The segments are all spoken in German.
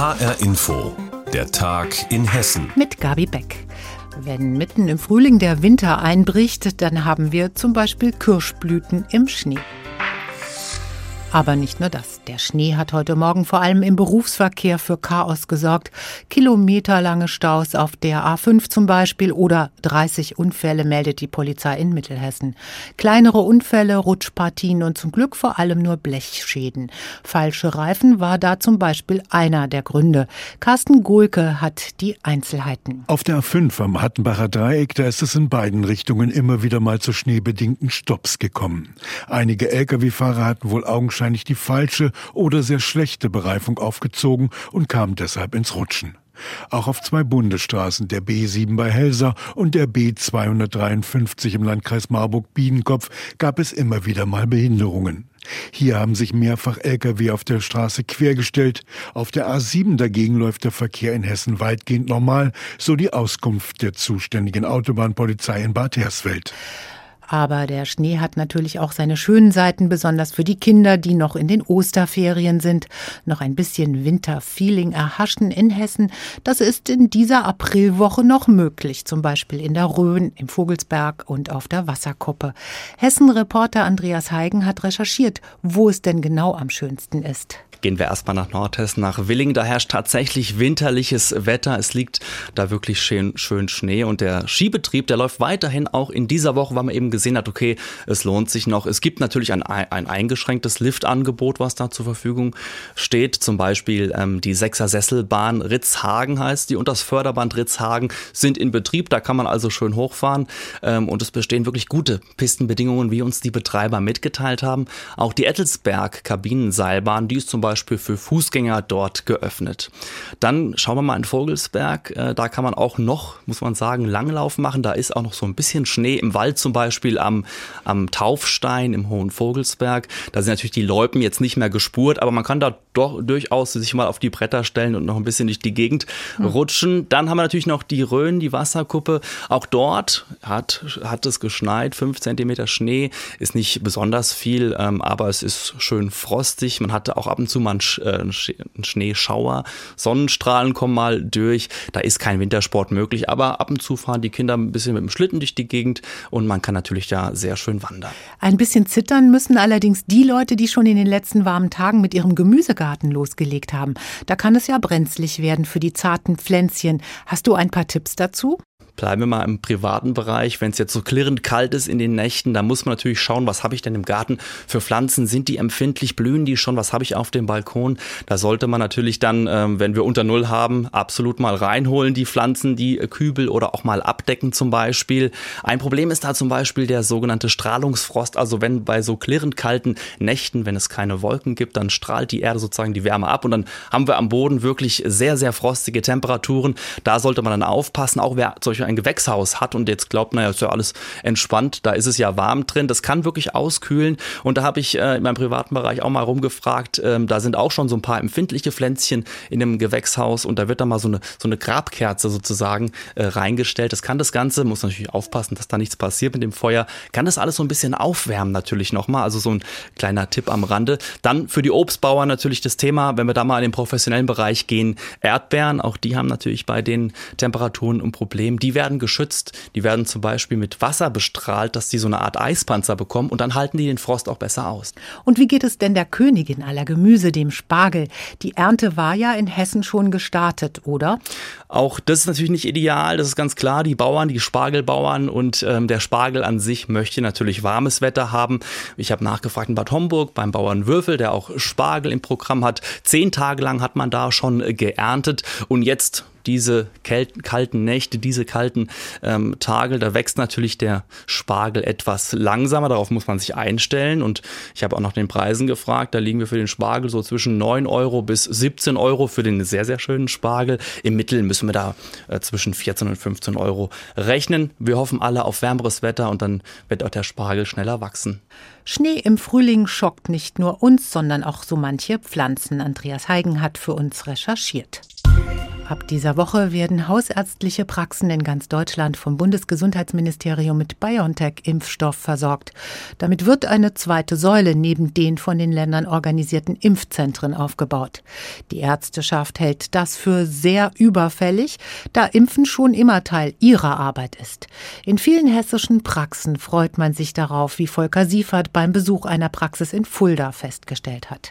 HR Info, der Tag in Hessen. Mit Gabi Beck. Wenn mitten im Frühling der Winter einbricht, dann haben wir zum Beispiel Kirschblüten im Schnee. Aber nicht nur das. Der Schnee hat heute Morgen vor allem im Berufsverkehr für Chaos gesorgt. Kilometerlange Staus auf der A5 zum Beispiel oder 30 Unfälle meldet die Polizei in Mittelhessen. Kleinere Unfälle, Rutschpartien und zum Glück vor allem nur Blechschäden. Falsche Reifen war da zum Beispiel einer der Gründe. Carsten Gohlke hat die Einzelheiten. Auf der A5 am Hattenbacher Dreieck, da ist es in beiden Richtungen immer wieder mal zu schneebedingten Stopps gekommen. Einige Lkw-Fahrer hatten wohl Augenschein wahrscheinlich die falsche oder sehr schlechte Bereifung aufgezogen und kam deshalb ins Rutschen. Auch auf zwei Bundesstraßen, der B7 bei Helsa und der B253 im Landkreis Marburg-Biedenkopf, gab es immer wieder mal Behinderungen. Hier haben sich mehrfach Lkw auf der Straße quergestellt. Auf der A7 dagegen läuft der Verkehr in Hessen weitgehend normal, so die Auskunft der zuständigen Autobahnpolizei in Bad Hersfeld. Aber der Schnee hat natürlich auch seine schönen Seiten, besonders für die Kinder, die noch in den Osterferien sind. Noch ein bisschen Winterfeeling erhaschen in Hessen. Das ist in dieser Aprilwoche noch möglich, zum Beispiel in der Rhön, im Vogelsberg und auf der Wasserkuppe. Hessen-Reporter Andreas Heigen hat recherchiert, wo es denn genau am schönsten ist. Gehen wir erstmal nach Nordhessen, nach Willingen. Da herrscht tatsächlich winterliches Wetter. Es liegt da wirklich schön, schön Schnee und der Skibetrieb, der läuft weiterhin auch in dieser Woche, weil man eben gesehen hat, okay, es lohnt sich noch. Es gibt natürlich ein, ein eingeschränktes Liftangebot, was da zur Verfügung steht. Zum Beispiel ähm, die Sechser Sesselbahn Ritzhagen heißt die und das Förderband Ritzhagen sind in Betrieb. Da kann man also schön hochfahren ähm, und es bestehen wirklich gute Pistenbedingungen, wie uns die Betreiber mitgeteilt haben. Auch die Ettelsberg Kabinenseilbahn, die ist zum Beispiel Beispiel für Fußgänger dort geöffnet. Dann schauen wir mal in Vogelsberg. Äh, da kann man auch noch, muss man sagen, Langlauf machen. Da ist auch noch so ein bisschen Schnee im Wald zum Beispiel am, am Taufstein im Hohen Vogelsberg. Da sind natürlich die Loipen jetzt nicht mehr gespurt, aber man kann da doch durchaus sich mal auf die Bretter stellen und noch ein bisschen durch die Gegend hm. rutschen. Dann haben wir natürlich noch die Rhön, die Wasserkuppe. Auch dort hat, hat es geschneit. Fünf Zentimeter Schnee ist nicht besonders viel, ähm, aber es ist schön frostig. Man hatte auch ab und zu mal äh, einen Schneeschauer. Sonnenstrahlen kommen mal durch. Da ist kein Wintersport möglich, aber ab und zu fahren die Kinder ein bisschen mit dem Schlitten durch die Gegend und man kann natürlich da sehr schön wandern. Ein bisschen zittern müssen allerdings die Leute, die schon in den letzten warmen Tagen mit ihrem Gemüsegarten losgelegt haben. Da kann es ja brenzlig werden für die zarten Pflänzchen. Hast du ein paar Tipps dazu? Bleiben wir mal im privaten Bereich. Wenn es jetzt so klirrend kalt ist in den Nächten, dann muss man natürlich schauen, was habe ich denn im Garten für Pflanzen? Sind die empfindlich? Blühen die schon? Was habe ich auf dem Balkon? Da sollte man natürlich dann, ähm, wenn wir unter Null haben, absolut mal reinholen, die Pflanzen, die Kübel oder auch mal abdecken zum Beispiel. Ein Problem ist da zum Beispiel der sogenannte Strahlungsfrost. Also wenn bei so klirrend kalten Nächten, wenn es keine Wolken gibt, dann strahlt die Erde sozusagen die Wärme ab und dann haben wir am Boden wirklich sehr, sehr frostige Temperaturen. Da sollte man dann aufpassen. Auch wer solche ein Gewächshaus hat und jetzt glaubt, naja, ist ja alles entspannt, da ist es ja warm drin, das kann wirklich auskühlen. Und da habe ich äh, in meinem privaten Bereich auch mal rumgefragt, ähm, da sind auch schon so ein paar empfindliche Pflänzchen in einem Gewächshaus und da wird dann mal so eine, so eine Grabkerze sozusagen äh, reingestellt. Das kann das Ganze, muss natürlich aufpassen, dass da nichts passiert mit dem Feuer, kann das alles so ein bisschen aufwärmen natürlich nochmal. Also so ein kleiner Tipp am Rande. Dann für die Obstbauer natürlich das Thema, wenn wir da mal in den professionellen Bereich gehen, Erdbeeren, auch die haben natürlich bei den Temperaturen ein Problem. Die werden werden geschützt. Die werden zum Beispiel mit Wasser bestrahlt, dass die so eine Art Eispanzer bekommen und dann halten die den Frost auch besser aus. Und wie geht es denn der Königin aller Gemüse, dem Spargel? Die Ernte war ja in Hessen schon gestartet, oder? Auch das ist natürlich nicht ideal, das ist ganz klar. Die Bauern, die Spargelbauern und ähm, der Spargel an sich möchte natürlich warmes Wetter haben. Ich habe nachgefragt in Bad Homburg beim Bauern Würfel, der auch Spargel im Programm hat. Zehn Tage lang hat man da schon geerntet und jetzt diese kalten Nächte, diese kalten ähm, Tage, da wächst natürlich der Spargel etwas langsamer. Darauf muss man sich einstellen. Und ich habe auch nach den Preisen gefragt. Da liegen wir für den Spargel so zwischen 9 Euro bis 17 Euro für den sehr, sehr schönen Spargel. Im Mittel müssen wir da äh, zwischen 14 und 15 Euro rechnen. Wir hoffen alle auf wärmeres Wetter und dann wird auch der Spargel schneller wachsen. Schnee im Frühling schockt nicht nur uns, sondern auch so manche Pflanzen. Andreas Heigen hat für uns recherchiert. Ab dieser Woche werden hausärztliche Praxen in ganz Deutschland vom Bundesgesundheitsministerium mit BioNTech-Impfstoff versorgt. Damit wird eine zweite Säule neben den von den Ländern organisierten Impfzentren aufgebaut. Die Ärzteschaft hält das für sehr überfällig, da Impfen schon immer Teil ihrer Arbeit ist. In vielen hessischen Praxen freut man sich darauf, wie Volker Siefert beim Besuch einer Praxis in Fulda festgestellt hat.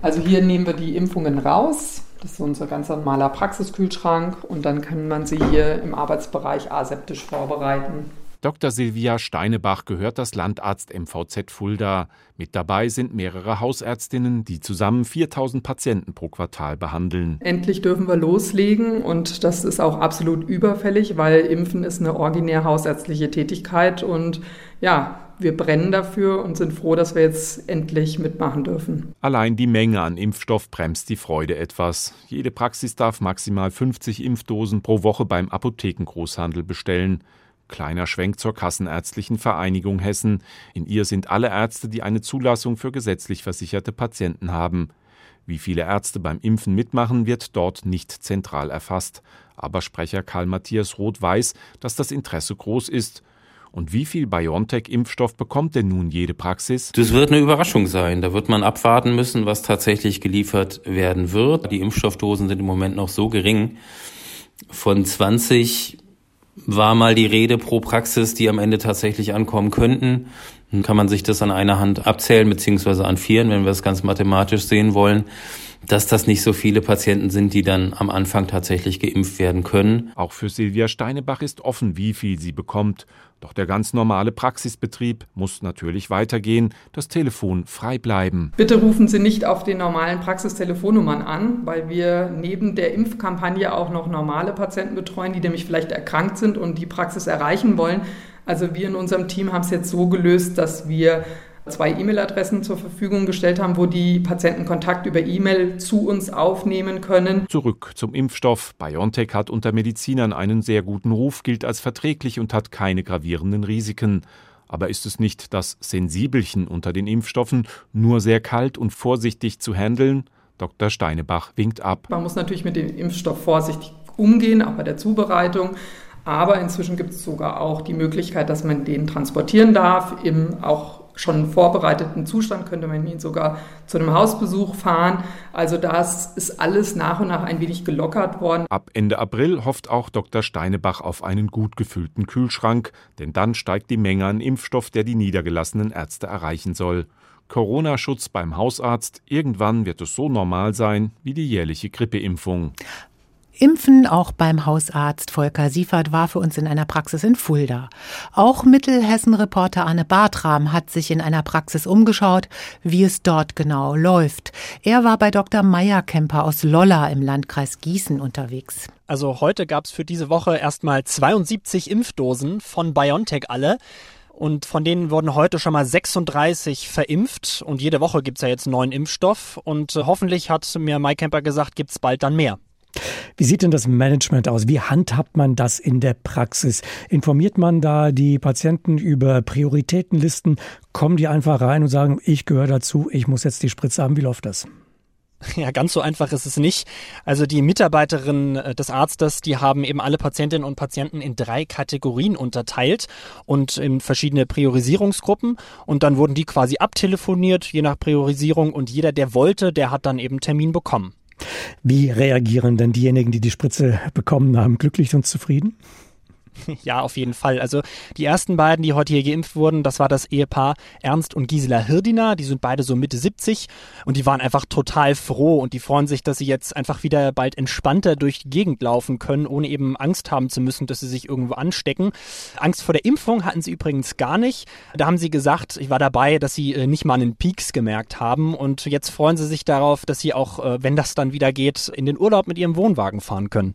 Also hier nehmen wir die Impfungen raus das ist unser ganz normaler Praxiskühlschrank und dann kann man sie hier im Arbeitsbereich aseptisch vorbereiten. Dr. Silvia Steinebach gehört das Landarzt MVZ Fulda. Mit dabei sind mehrere Hausärztinnen, die zusammen 4000 Patienten pro Quartal behandeln. Endlich dürfen wir loslegen und das ist auch absolut überfällig, weil Impfen ist eine originär hausärztliche Tätigkeit und ja, wir brennen dafür und sind froh, dass wir jetzt endlich mitmachen dürfen. Allein die Menge an Impfstoff bremst die Freude etwas. Jede Praxis darf maximal 50 Impfdosen pro Woche beim Apothekengroßhandel bestellen. Kleiner Schwenk zur Kassenärztlichen Vereinigung Hessen. In ihr sind alle Ärzte, die eine Zulassung für gesetzlich versicherte Patienten haben. Wie viele Ärzte beim Impfen mitmachen, wird dort nicht zentral erfasst. Aber Sprecher Karl Matthias Roth weiß, dass das Interesse groß ist. Und wie viel BioNTech-Impfstoff bekommt denn nun jede Praxis? Das wird eine Überraschung sein. Da wird man abwarten müssen, was tatsächlich geliefert werden wird. Die Impfstoffdosen sind im Moment noch so gering. Von 20 war mal die Rede pro Praxis, die am Ende tatsächlich ankommen könnten. Dann kann man sich das an einer Hand abzählen, beziehungsweise an vieren, wenn wir es ganz mathematisch sehen wollen, dass das nicht so viele Patienten sind, die dann am Anfang tatsächlich geimpft werden können. Auch für Silvia Steinebach ist offen, wie viel sie bekommt. Doch der ganz normale Praxisbetrieb muss natürlich weitergehen, das Telefon frei bleiben. Bitte rufen Sie nicht auf den normalen Praxistelefonnummern an, weil wir neben der Impfkampagne auch noch normale Patienten betreuen, die nämlich vielleicht erkrankt sind und die Praxis erreichen wollen. Also wir in unserem Team haben es jetzt so gelöst, dass wir zwei E-Mail-Adressen zur Verfügung gestellt haben, wo die Patienten Kontakt über E-Mail zu uns aufnehmen können. Zurück zum Impfstoff. BioNTech hat unter Medizinern einen sehr guten Ruf, gilt als verträglich und hat keine gravierenden Risiken. Aber ist es nicht das Sensibelchen unter den Impfstoffen, nur sehr kalt und vorsichtig zu handeln? Dr. Steinebach winkt ab. Man muss natürlich mit dem Impfstoff vorsichtig umgehen, auch bei der Zubereitung. Aber inzwischen gibt es sogar auch die Möglichkeit, dass man den transportieren darf, im auch schon vorbereiteten Zustand könnte man ihn sogar zu einem Hausbesuch fahren. Also das ist alles nach und nach ein wenig gelockert worden. Ab Ende April hofft auch Dr. Steinebach auf einen gut gefüllten Kühlschrank, denn dann steigt die Menge an Impfstoff, der die niedergelassenen Ärzte erreichen soll. Corona-Schutz beim Hausarzt, irgendwann wird es so normal sein wie die jährliche Grippeimpfung. Impfen auch beim Hausarzt Volker Siefert war für uns in einer Praxis in Fulda. Auch Mittelhessen-Reporter Anne Bartram hat sich in einer Praxis umgeschaut, wie es dort genau läuft. Er war bei Dr. Meyer-Kemper aus Lolla im Landkreis Gießen unterwegs. Also heute gab es für diese Woche erstmal 72 Impfdosen von BioNTech alle. Und von denen wurden heute schon mal 36 verimpft. Und jede Woche gibt es ja jetzt neuen Impfstoff. Und äh, hoffentlich hat mir Mike Kemper gesagt, gibt es bald dann mehr. Wie sieht denn das Management aus? Wie handhabt man das in der Praxis? Informiert man da die Patienten über Prioritätenlisten? Kommen die einfach rein und sagen, ich gehöre dazu, ich muss jetzt die Spritze haben? Wie läuft das? Ja, ganz so einfach ist es nicht. Also die Mitarbeiterinnen äh, des Arztes, die haben eben alle Patientinnen und Patienten in drei Kategorien unterteilt und in verschiedene Priorisierungsgruppen. Und dann wurden die quasi abtelefoniert, je nach Priorisierung. Und jeder, der wollte, der hat dann eben Termin bekommen. Wie reagieren denn diejenigen, die die Spritze bekommen haben, glücklich und zufrieden? Ja, auf jeden Fall. Also die ersten beiden, die heute hier geimpft wurden, das war das Ehepaar Ernst und Gisela Hirdiner. Die sind beide so Mitte 70 und die waren einfach total froh und die freuen sich, dass sie jetzt einfach wieder bald entspannter durch die Gegend laufen können, ohne eben Angst haben zu müssen, dass sie sich irgendwo anstecken. Angst vor der Impfung hatten sie übrigens gar nicht. Da haben sie gesagt, ich war dabei, dass sie äh, nicht mal einen Peaks gemerkt haben und jetzt freuen sie sich darauf, dass sie auch, äh, wenn das dann wieder geht, in den Urlaub mit ihrem Wohnwagen fahren können.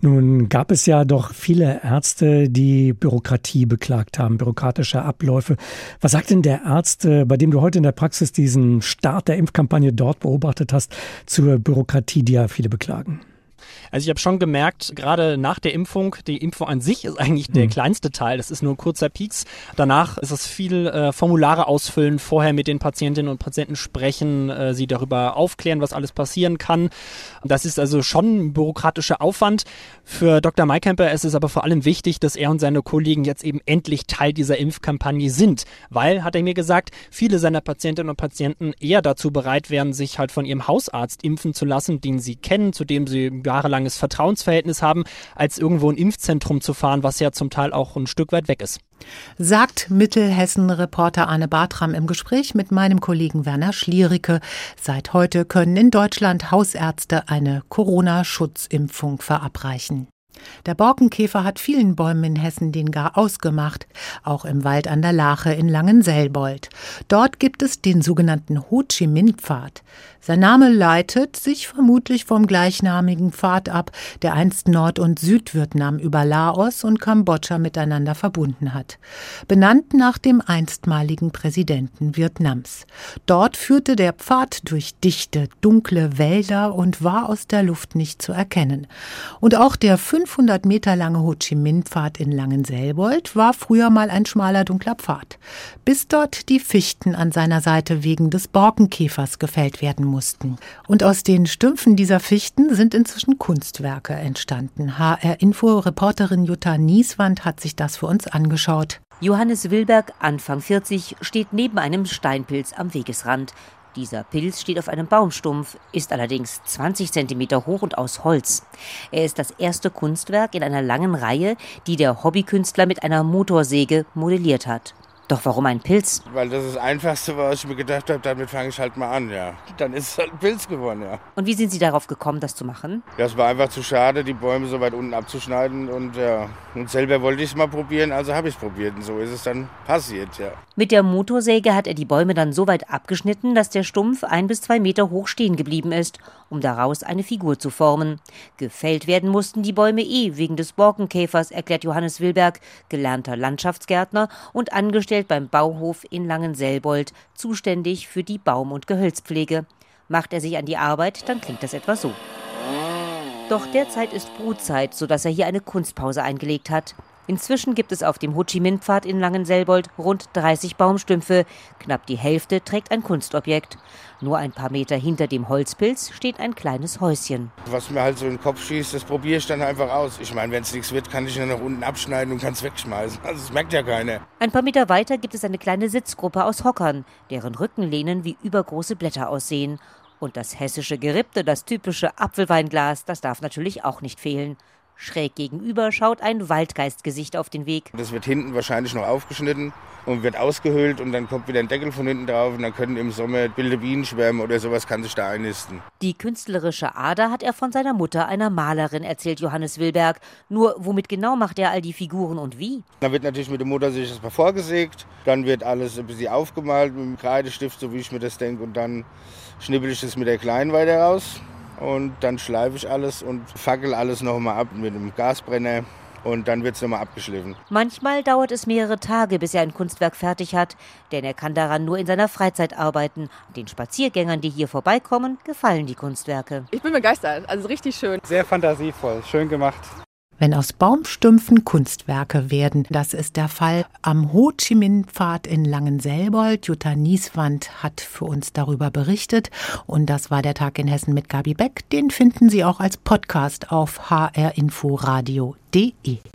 Nun gab es ja doch viele Ärzte, die Bürokratie beklagt haben, bürokratische Abläufe. Was sagt denn der Arzt, äh, bei dem du heute in der Praxis diesen Start der Impfkampagne dort beobachtet hast, zur Bürokratie, die ja viele beklagen? Also ich habe schon gemerkt, gerade nach der Impfung, die Impfung an sich ist eigentlich der mhm. kleinste Teil. Das ist nur ein kurzer Pieks. Danach ist es viel äh, Formulare ausfüllen, vorher mit den Patientinnen und Patienten sprechen, äh, sie darüber aufklären, was alles passieren kann. Das ist also schon ein bürokratischer Aufwand. Für Dr. Maikemper ist es aber vor allem wichtig, dass er und seine Kollegen jetzt eben endlich Teil dieser Impfkampagne sind. Weil, hat er mir gesagt, viele seiner Patientinnen und Patienten eher dazu bereit wären, sich halt von ihrem Hausarzt impfen zu lassen, den sie kennen, zu dem sie ein jahrelanges Vertrauensverhältnis haben, als irgendwo ein Impfzentrum zu fahren, was ja zum Teil auch ein Stück weit weg ist. Sagt Mittelhessen-Reporter Arne Bartram im Gespräch mit meinem Kollegen Werner Schliericke. Seit heute können in Deutschland Hausärzte eine Corona-Schutzimpfung verabreichen. Der Borkenkäfer hat vielen Bäumen in Hessen den Gar ausgemacht, auch im Wald an der Lache in Langenselbold. Dort gibt es den sogenannten Ho Chi Minh Pfad. Sein Name leitet sich vermutlich vom gleichnamigen Pfad ab, der einst Nord- und Südvietnam über Laos und Kambodscha miteinander verbunden hat. Benannt nach dem einstmaligen Präsidenten Vietnams. Dort führte der Pfad durch dichte, dunkle Wälder und war aus der Luft nicht zu erkennen. Und auch der 500 Meter lange Ho Chi Minh Pfad in Langenselbold war früher mal ein schmaler, dunkler Pfad. Bis dort die Fichten an seiner Seite wegen des Borkenkäfers gefällt werden mussten. Und aus den Stümpfen dieser Fichten sind inzwischen Kunstwerke entstanden. HR-Info-Reporterin Jutta Nieswand hat sich das für uns angeschaut. Johannes Wilberg, Anfang 40, steht neben einem Steinpilz am Wegesrand. Dieser Pilz steht auf einem Baumstumpf, ist allerdings 20 Zentimeter hoch und aus Holz. Er ist das erste Kunstwerk in einer langen Reihe, die der Hobbykünstler mit einer Motorsäge modelliert hat. Doch warum ein Pilz? Weil das ist das Einfachste, was ich mir gedacht habe, damit fange ich halt mal an, ja. Dann ist es halt ein Pilz geworden, ja. Und wie sind Sie darauf gekommen, das zu machen? Ja, es war einfach zu schade, die Bäume so weit unten abzuschneiden und ja. Und selber wollte ich es mal probieren, also habe ich es probiert und so ist es dann passiert, ja. Mit der Motorsäge hat er die Bäume dann so weit abgeschnitten, dass der Stumpf ein bis zwei Meter hoch stehen geblieben ist, um daraus eine Figur zu formen. Gefällt werden mussten die Bäume eh wegen des Borkenkäfers, erklärt Johannes Wilberg, gelernter Landschaftsgärtner und angestellter angestellt beim Bauhof in Langenselbold, zuständig für die Baum- und Gehölzpflege. Macht er sich an die Arbeit, dann klingt das etwa so. Doch derzeit ist Brutzeit, sodass er hier eine Kunstpause eingelegt hat. Inzwischen gibt es auf dem Ho Chi Minh Pfad in Langenselbold rund 30 Baumstümpfe. Knapp die Hälfte trägt ein Kunstobjekt. Nur ein paar Meter hinter dem Holzpilz steht ein kleines Häuschen. Was mir halt so in den Kopf schießt, das probiere ich dann einfach aus. Ich meine, wenn es nichts wird, kann ich ja nach unten abschneiden und kann es wegschmeißen. Also das merkt ja keiner. Ein paar Meter weiter gibt es eine kleine Sitzgruppe aus Hockern, deren Rückenlehnen wie übergroße Blätter aussehen. Und das hessische Gerippte, das typische Apfelweinglas, das darf natürlich auch nicht fehlen. Schräg gegenüber schaut ein Waldgeistgesicht auf den Weg. Das wird hinten wahrscheinlich noch aufgeschnitten und wird ausgehöhlt und dann kommt wieder ein Deckel von hinten drauf und dann können im Sommer wilde Bienen schwärmen oder sowas kann sich da einnisten. Die künstlerische Ader hat er von seiner Mutter, einer Malerin, erzählt Johannes Wilberg. Nur womit genau macht er all die Figuren und wie? Dann wird natürlich mit dem Motorsäge das mal vorgesägt, dann wird alles ein bisschen aufgemalt mit dem Kreidestift, so wie ich mir das denke und dann schnippel ich das mit der Kleinen weiter raus und dann schleife ich alles und fackel alles nochmal ab mit einem Gasbrenner und dann wird es nochmal abgeschliffen. Manchmal dauert es mehrere Tage, bis er ein Kunstwerk fertig hat, denn er kann daran nur in seiner Freizeit arbeiten. Den Spaziergängern, die hier vorbeikommen, gefallen die Kunstwerke. Ich bin begeistert, also richtig schön. Sehr fantasievoll, schön gemacht wenn aus Baumstümpfen Kunstwerke werden. Das ist der Fall am Ho Chi Minh Pfad in Langenselbold. Jutta Nieswand hat für uns darüber berichtet und das war der Tag in Hessen mit Gabi Beck. Den finden Sie auch als Podcast auf hrinforadio.de.